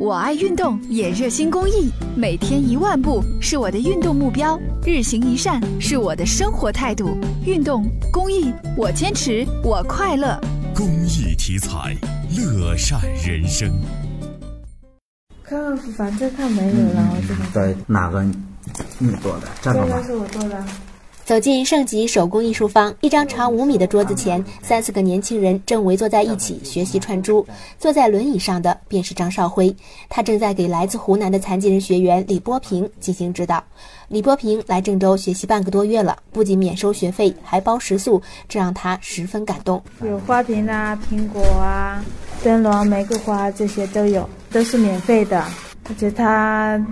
我爱运动，也热心公益，每天一万步是我的运动目标，日行一善是我的生活态度。运动公益，我坚持，我快乐。公益题材，乐善人生。看看反正看没有了，我这个对，哪个你做的？这个吗这个？是我做的。走进盛吉手工艺术坊，一张长五米的桌子前，三四个年轻人正围坐在一起学习串珠。坐在轮椅上的便是张少辉，他正在给来自湖南的残疾人学员李波平进行指导。李波平来郑州学习半个多月了，不仅免收学费，还包食宿，这让他十分感动。有花瓶啊、苹果啊、灯笼、玫瑰花这些都有，都是免费的。而且他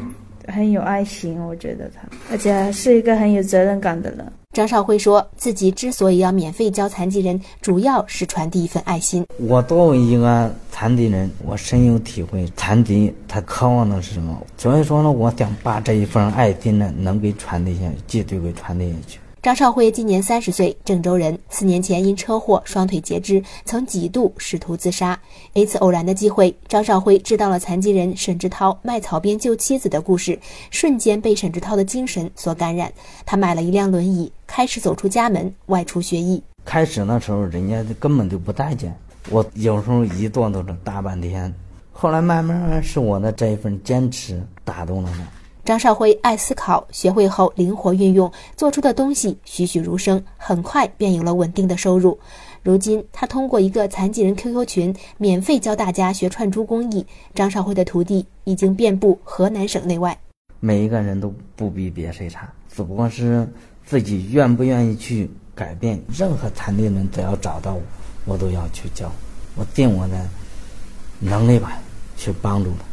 很有爱心，我觉得他，而且是一个很有责任感的人。张少辉说自己之所以要免费教残疾人，主要是传递一份爱心。我作为一个残疾人，我深有体会，残疾他渴望的是什么？所以说呢，我想把这一份爱心呢，能给传递下去，绝对给传递下去。张少辉今年三十岁，郑州人。四年前因车祸双腿截肢，曾几度试图自杀。一次偶然的机会，张少辉知道了残疾人沈志涛卖草编救妻子的故事，瞬间被沈志涛的精神所感染。他买了一辆轮椅，开始走出家门，外出学艺。开始那时候，人家根本就不待见我，有时候一坐都是大半天。后来慢慢是我的这一份坚持打动了他。张少辉爱思考，学会后灵活运用，做出的东西栩栩如生，很快便有了稳定的收入。如今，他通过一个残疾人 QQ 群，免费教大家学串珠工艺。张少辉的徒弟已经遍布河南省内外。每一个人都不比别谁差，只不过是自己愿不愿意去改变。任何残疾人只要找到我，我都要去教，我尽我的能力吧，去帮助他。